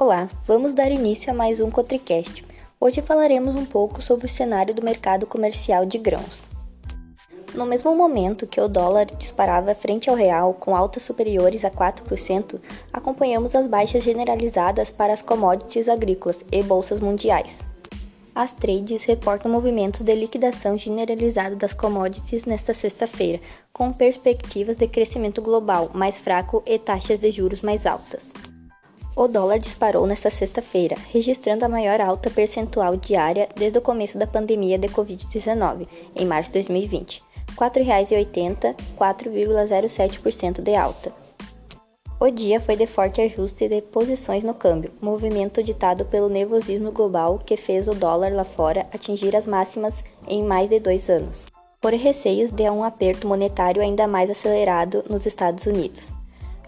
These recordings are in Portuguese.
Olá, vamos dar início a mais um Cotricast. Hoje falaremos um pouco sobre o cenário do mercado comercial de grãos. No mesmo momento que o dólar disparava frente ao real com altas superiores a 4%, acompanhamos as baixas generalizadas para as commodities agrícolas e bolsas mundiais. As trades reportam movimentos de liquidação generalizada das commodities nesta sexta-feira, com perspectivas de crescimento global mais fraco e taxas de juros mais altas. O dólar disparou nesta sexta-feira, registrando a maior alta percentual diária desde o começo da pandemia de Covid-19, em março de 2020. R$ 4,80, 4,07% de alta. O dia foi de forte ajuste de posições no câmbio, movimento ditado pelo nervosismo global que fez o dólar lá fora atingir as máximas em mais de dois anos, por receios de um aperto monetário ainda mais acelerado nos Estados Unidos.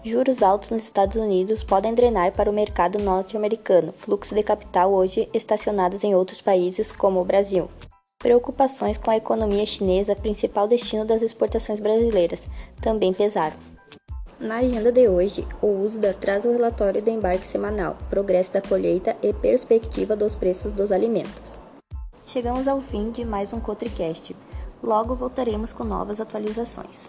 Juros altos nos Estados Unidos podem drenar para o mercado norte-americano fluxo de capital hoje estacionados em outros países, como o Brasil. Preocupações com a economia chinesa, principal destino das exportações brasileiras, também pesaram. Na agenda de hoje, o USDA traz o relatório do embarque semanal, progresso da colheita e perspectiva dos preços dos alimentos. Chegamos ao fim de mais um Cotricast. Logo voltaremos com novas atualizações.